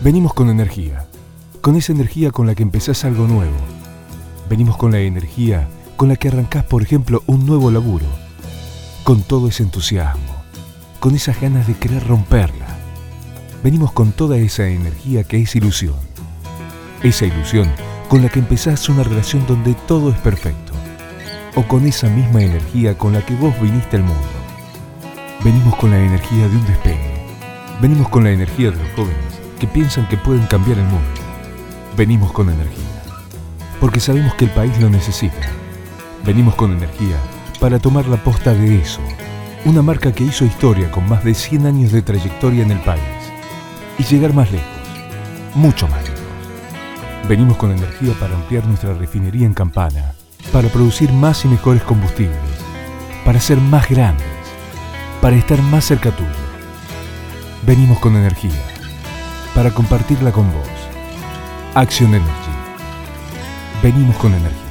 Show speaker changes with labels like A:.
A: Venimos con energía, con esa energía con la que empezás algo nuevo. Venimos con la energía con la que arrancás, por ejemplo, un nuevo laburo. Con todo ese entusiasmo, con esas ganas de querer romperla. Venimos con toda esa energía que es ilusión. Esa ilusión con la que empezás una relación donde todo es perfecto. O con esa misma energía con la que vos viniste al mundo. Venimos con la energía de un despegue. Venimos con la energía de los jóvenes que piensan que pueden cambiar el mundo. Venimos con energía. Porque sabemos que el país lo necesita. Venimos con energía para tomar la posta de eso. Una marca que hizo historia con más de 100 años de trayectoria en el país. Y llegar más lejos. Mucho más lejos. Venimos con energía para ampliar nuestra refinería en Campana. Para producir más y mejores combustibles. Para ser más grandes. Para estar más cerca tuyo. Venimos con energía para compartirla con vos. Action Energy. Venimos con energía.